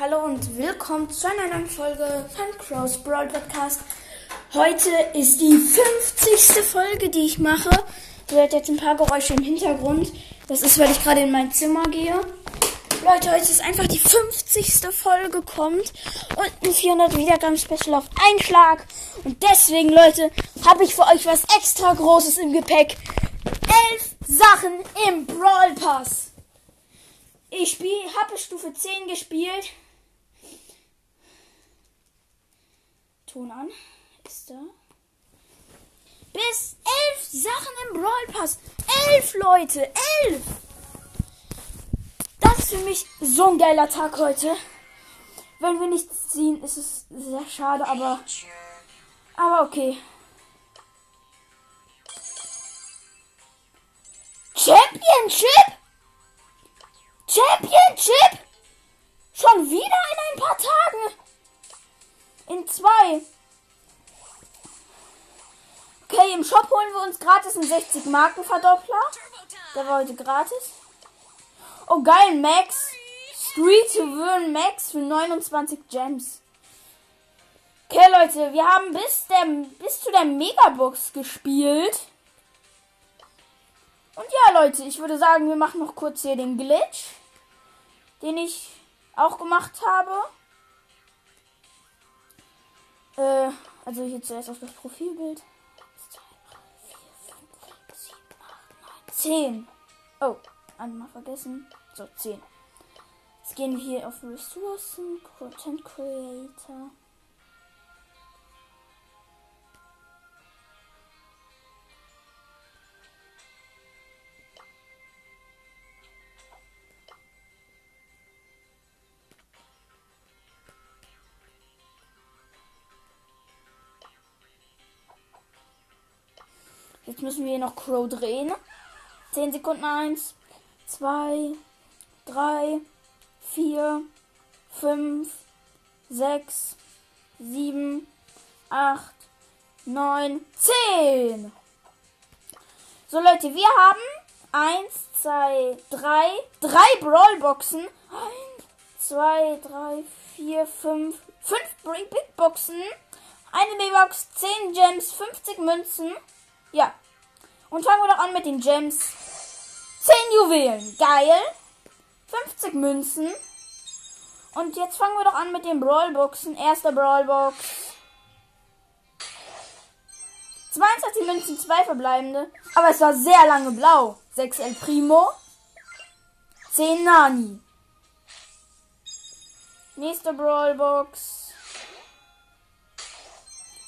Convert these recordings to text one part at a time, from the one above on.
Hallo und willkommen zu einer neuen Folge von Crows Brawl Podcast. Heute ist die 50. Folge, die ich mache. Ihr hört jetzt ein paar Geräusche im Hintergrund. Das ist, weil ich gerade in mein Zimmer gehe. Leute, heute ist einfach die 50. Folge kommt und ein 400 Wiedergaben Special auf einen Schlag. Und deswegen, Leute, habe ich für euch was extra Großes im Gepäck. Elf Sachen im Brawl Pass. Ich habe Stufe 10 gespielt. Ton an. Ist da. Bis elf Sachen im Brawl Pass. Elf Leute. Elf. Das ist für mich so ein geiler Tag heute. Wenn wir nichts ziehen, ist es sehr schade, aber. Aber okay. Uns gratis einen 60 Marken Verdoppler. Der war heute gratis. Oh geil, Max. Street Win Max für 29 Gems. Okay, Leute, wir haben bis, der, bis zu der Megabox gespielt. Und ja, Leute, ich würde sagen, wir machen noch kurz hier den Glitch, den ich auch gemacht habe. Äh, also hier zuerst auf das Profilbild. 10. Oh, einmal vergessen. So, 10. Jetzt gehen wir hier auf Ressourcen, Content Creator. Jetzt müssen wir hier noch Crow drehen. 10 Sekunden. 1, 2, 3, 4, 5, 6, 7, 8, 9, 10. So Leute, wir haben 1, 2, 3, 3 Brawlboxen. 1, 2, 3, 4, 5, 5 Big Boxen. Eine B-Box, 10 Gems, 50 Münzen. Ja. Und fangen wir doch an mit den Gems. 10 Juwelen. Geil. 50 Münzen. Und jetzt fangen wir doch an mit den Brawlboxen. Erster Brawlbox. 22 Münzen, 2 verbleibende. Aber es war sehr lange blau. 6 El Primo. 10 Nani. Nächste Brawlbox.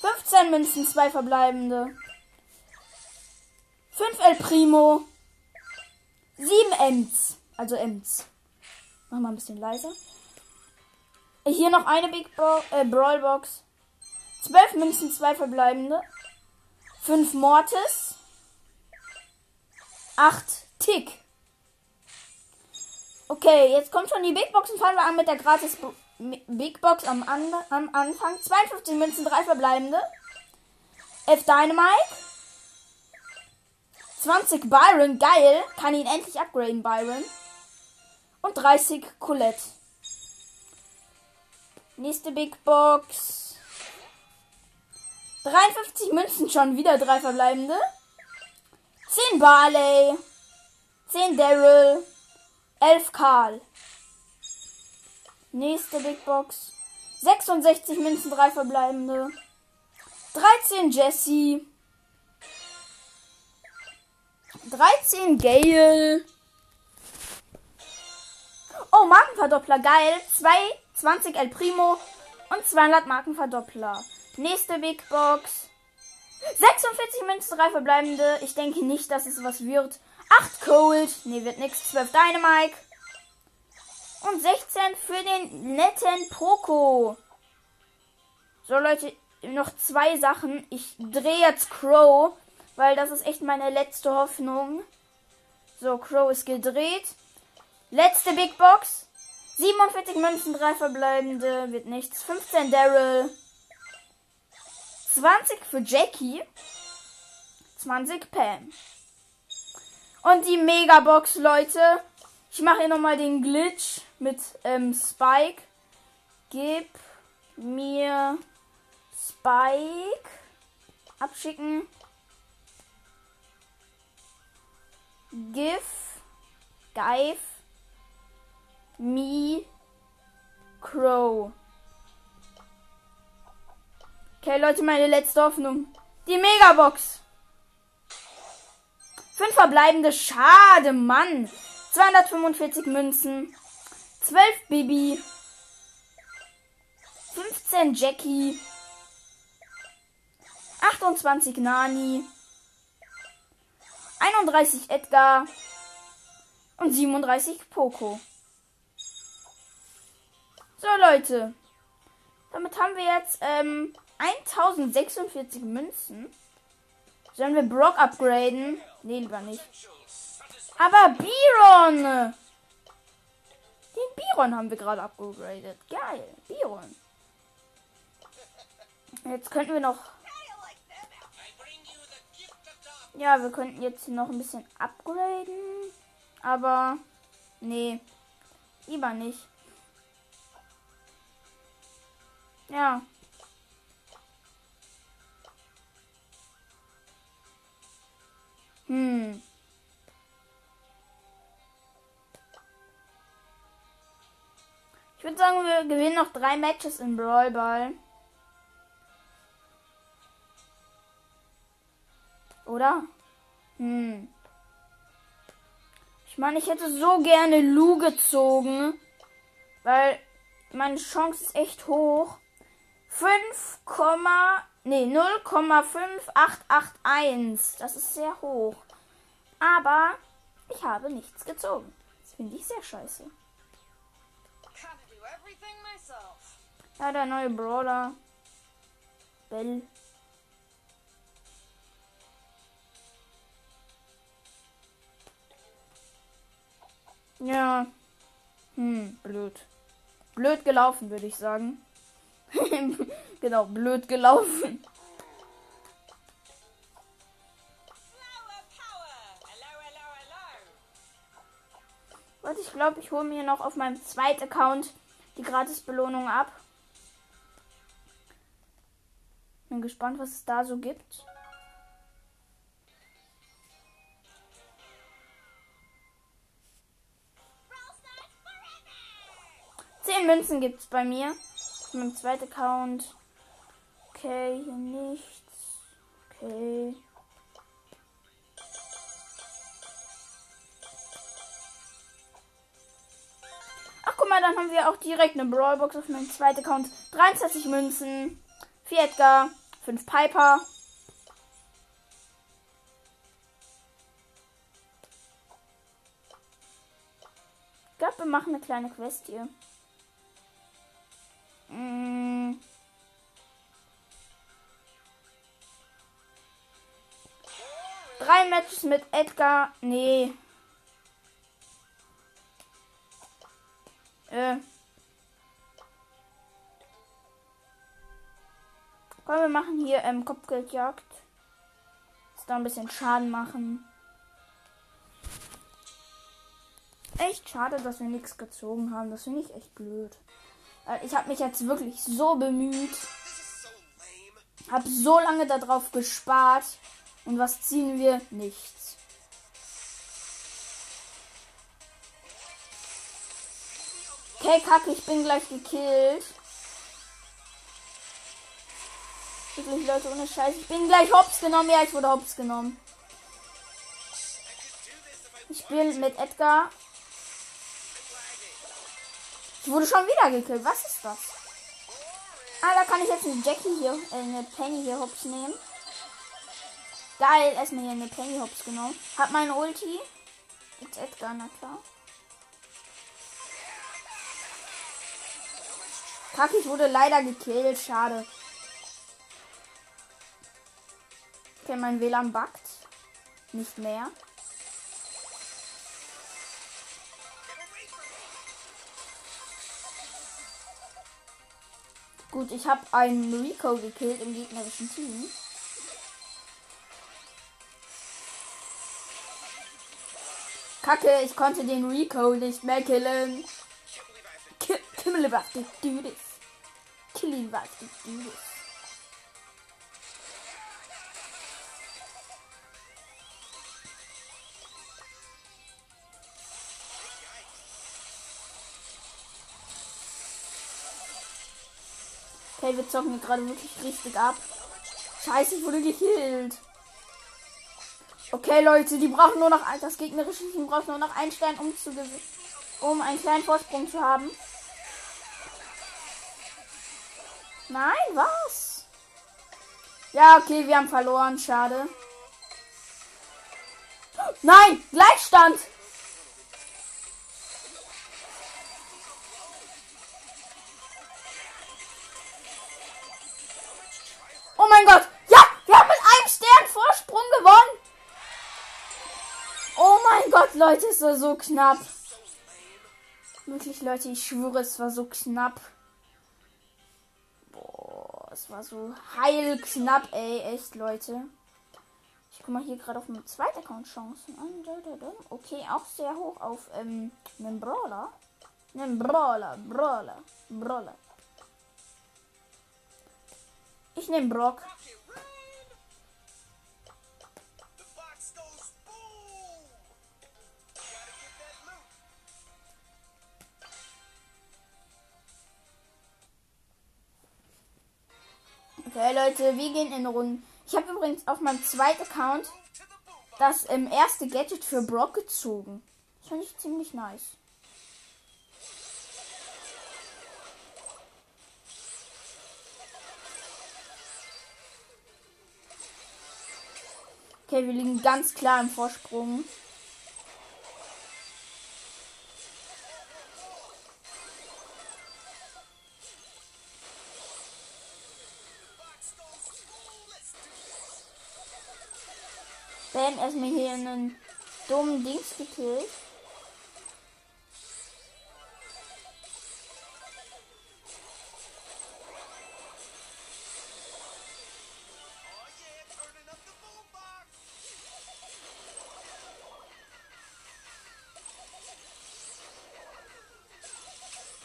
15 Münzen, 2 verbleibende. 5 El Primo. 7 Ems. Also Ems. Mach mal ein bisschen leiser. Hier noch eine Big Bo äh, Brawl Box. 12 Münzen, 2 verbleibende. 5 Mortis. 8 Tick. Okay, jetzt kommt schon die Big Box und fangen wir an mit der gratis Bo Big Box am, an am Anfang. 52 Münzen, 3 verbleibende. 11 Dynamite. 20 Byron, geil. Kann ihn endlich upgraden, Byron. Und 30 Colette. Nächste Big Box. 53 Münzen schon, wieder drei verbleibende. 10 Barley. 10 Daryl. 11 Karl. Nächste Big Box. 66 Münzen, drei verbleibende. 13 Jesse. 13 Gale. Oh, Markenverdoppler, geil. 2, 20 El Primo und 200 Markenverdoppler. Nächste Big Box. 46 Münzen, 3 verbleibende. Ich denke nicht, dass es was wird. 8 Cold. Ne, wird nix. 12 Dynamite. Und 16 für den netten Poco. So, Leute, noch zwei Sachen. Ich drehe jetzt Crow weil das ist echt meine letzte Hoffnung. So, Crow ist gedreht. Letzte Big Box. 47 Münzen, 3 verbleibende, wird nichts. 15 Daryl. 20 für Jackie. 20 Pam. Und die Megabox, Leute. Ich mache hier nochmal den Glitch mit ähm, Spike. Gib mir Spike. Abschicken. Give. Give. Me. Crow. Okay, Leute, meine letzte Hoffnung. Die Megabox. Fünf verbleibende. Schade, Mann. 245 Münzen. 12 Bibi. 15 Jackie. 28 Nani. 31 Edgar. Und 37 Poco. So, Leute. Damit haben wir jetzt ähm, 1046 Münzen. Sollen wir Brock upgraden? Nee, lieber nicht. Aber Biron! Den Biron haben wir gerade upgradet. Geil. Biron. Jetzt könnten wir noch. Ja, wir könnten jetzt noch ein bisschen upgraden. Aber. Nee. Lieber nicht. Ja. Hm. Ich würde sagen, wir gewinnen noch drei Matches in Brawl Ball. Oder? Hm. Ich meine, ich hätte so gerne Lu gezogen. Weil meine Chance ist echt hoch. 5, nee, 0,5881. Das ist sehr hoch. Aber ich habe nichts gezogen. Das finde ich sehr scheiße. Ja, der neue Brawler. Bell. Ja. Hm, blöd. Blöd gelaufen, würde ich sagen. genau, blöd gelaufen. Und ich glaube, ich hole mir noch auf meinem zweiten Account die Gratis-Belohnung ab. Bin gespannt, was es da so gibt. Zehn Münzen gibt es bei mir. Auf meinem zweiten Account. Okay, hier nichts. Okay. Ach, guck mal, dann haben wir auch direkt eine Brawlbox auf meinem zweiten Account. 23 Münzen. 4 Edgar. 5 Piper. Ich glaube, wir machen eine kleine Quest hier. Matches mit Edgar. Nee. Äh. Komm, wir machen hier ähm, Kopfgeldjagd. Dass da ein bisschen Schaden machen. Echt schade, dass wir nichts gezogen haben. Das finde ich echt blöd. Ich habe mich jetzt wirklich so bemüht. Hab so lange darauf gespart. Und was ziehen wir? Nichts. Okay, kacke, ich bin gleich gekillt. Wirklich, Leute, ohne Scheiß. Ich bin gleich hops genommen. Ja, ich wurde hops genommen. Ich spiele mit Edgar. Ich wurde schon wieder gekillt. Was ist das? Ah, da kann ich jetzt eine Jackie hier, äh, eine Penny hier hops nehmen. Geil, erstmal hier eine Penny hops genommen. Hat meine Ulti. Jetzt Edgar, na klar. Kacke, ich wurde leider gekillt. Schade. Okay, mein WLAN buggt. Nicht mehr. Gut, ich habe einen Rico gekillt im gegnerischen Team. Kacke, ich konnte den Rico nicht mehr killen. Kill, kill, do this. kill ihn, was du tust. Okay, wir zocken hier gerade wirklich richtig ab. Scheiße, ich wurde gekillt. Okay, Leute, die brauchen nur noch das gegnerische Team braucht nur noch einen Stern, um zu um einen kleinen Vorsprung zu haben. Nein, was? Ja, okay, wir haben verloren, schade. Nein, Gleichstand. Oh mein Gott. Gott, Leute, es war so knapp. Wirklich, Leute, ich schwöre, es war so knapp. Boah, es war so heil knapp, ey, echt, Leute. Ich guck mal hier gerade auf meinem zweiten Account Chancen an. Okay, auch sehr hoch auf ähm, einen Brawler. Einen Brawler, Brawler, Brawler. Ich nehme Brock. Okay, Leute, wir gehen in Runden. Ich habe übrigens auf meinem zweiten Account das ähm, erste Gadget für Brock gezogen. Das fand ich ziemlich nice. Okay, wir liegen ganz klar im Vorsprung. Ben erstmal hier einen dummen Dings gekillt.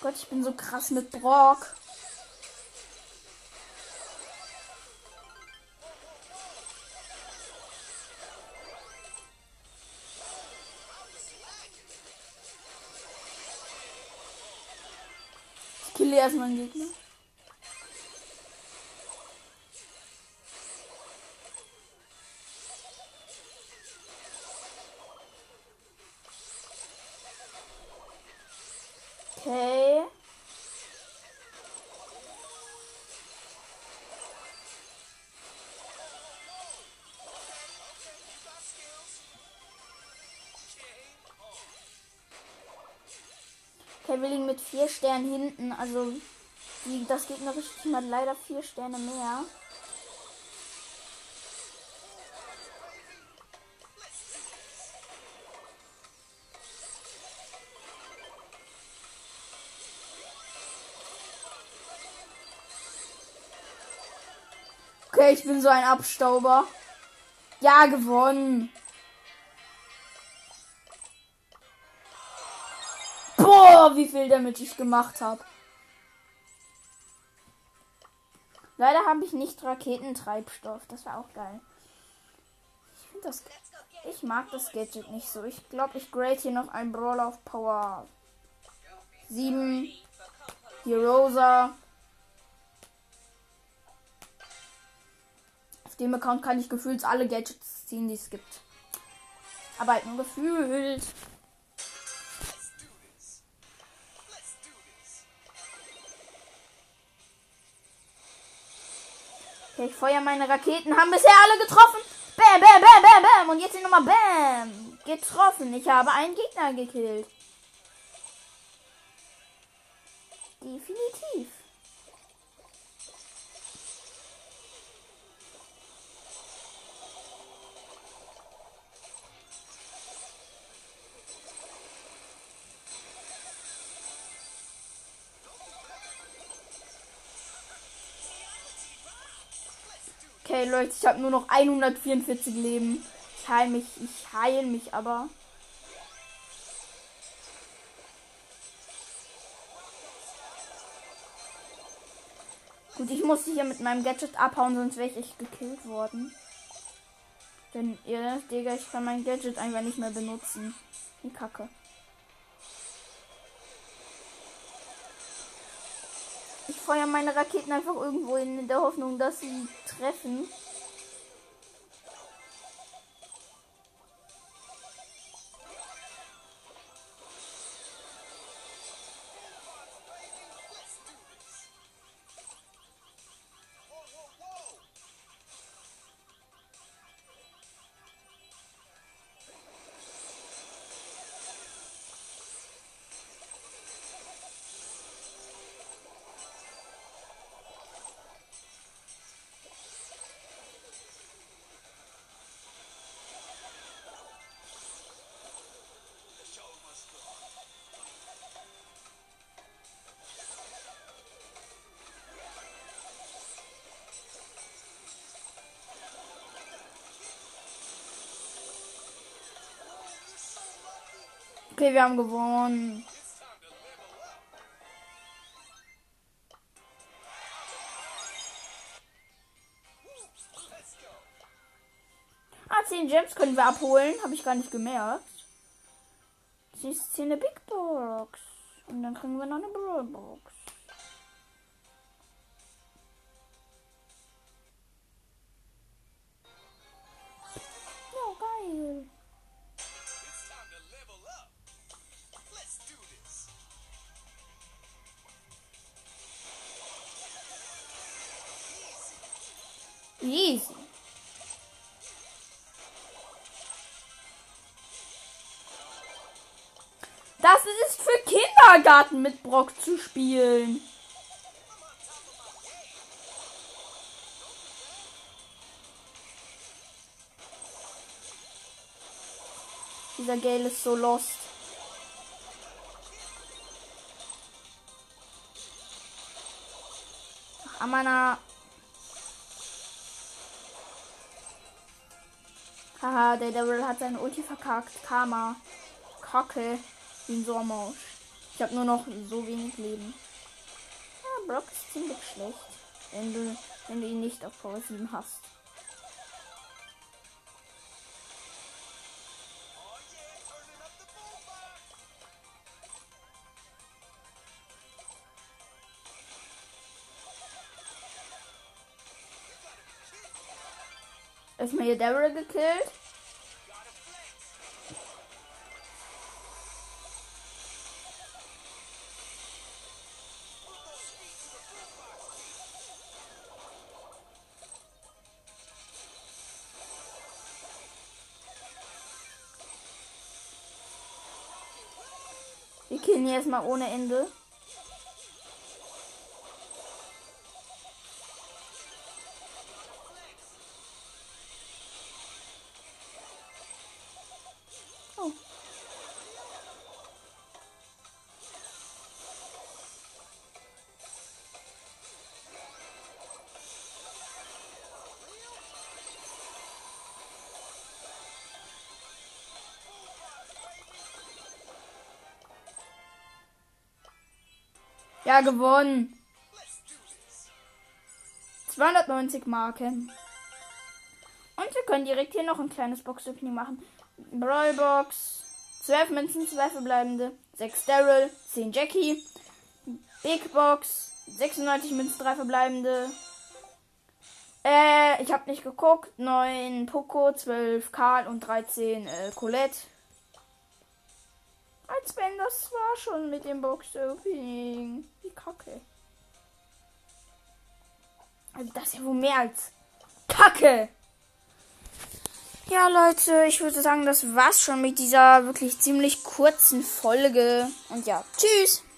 Gott, ich bin so krass mit Brock. Erstmal einen Gegner. Liegen mit vier Sternen hinten. Also die, das gegnerische Team hat leider vier Sterne mehr. Okay, ich bin so ein Abstauber. Ja, gewonnen. Wie viel damit ich gemacht habe. Leider habe ich nicht Raketentreibstoff. Das war auch geil. Ich das. Ich mag das Gadget nicht so. Ich glaube, ich grade hier noch ein Brawl auf Power 7. Hier Rosa. Auf dem Account kann ich gefühlt alle Gadgets ziehen, die es gibt. Aber halt nur gefühlt. Ich feuer meine Raketen. Haben bisher alle getroffen. Bam, bam, bam, bam, bam. Und jetzt hier nochmal Bam. Getroffen. Ich habe einen Gegner gekillt. Definitiv. Okay, Leute, ich habe nur noch 144 Leben. Ich heile mich, ich heile mich aber. Gut, ich muss hier mit meinem Gadget abhauen, sonst wäre ich echt gekillt worden. Denn ihr, Digga, ich kann mein Gadget einfach nicht mehr benutzen. Die Kacke. Ich feuere meine Raketen einfach irgendwo hin, in der Hoffnung, dass sie treffen. Okay, wir haben gewonnen. Ah, 10 Gems können wir abholen. Habe ich gar nicht gemerkt. Das ist hier eine Big Box. Und dann kriegen wir noch eine Brawl Box. Kindergarten mit Brock zu spielen. Dieser Gale ist so lost. Ach, Amana. Haha, der Devil hat seine Ulti verkackt. Karma. Kacke. Ein Sommer. Ich habe nur noch so wenig Leben. Ja, Brock ist ziemlich schlecht. Wenn du, wenn du ihn nicht auf Power 7 hast. Erstmal hier Daryl gekillt. Hier erstmal ohne Ende. Ja, gewonnen. 290 Marken. Und wir können direkt hier noch ein kleines Box-Opening machen. Brawlbox. 12 Münzen, 2 verbleibende. 6 Daryl, 10 Jackie. Big Box. 96 Münzen, 3 verbleibende. Äh, ich habe nicht geguckt. 9 Poco, 12 Karl und 13 äh, Colette. Als wenn das war schon mit dem Box-Opening. Wie kacke. Also das ist ja wohl mehr als Kacke. Ja, Leute, ich würde sagen, das war's schon mit dieser wirklich ziemlich kurzen Folge. Und ja, tschüss.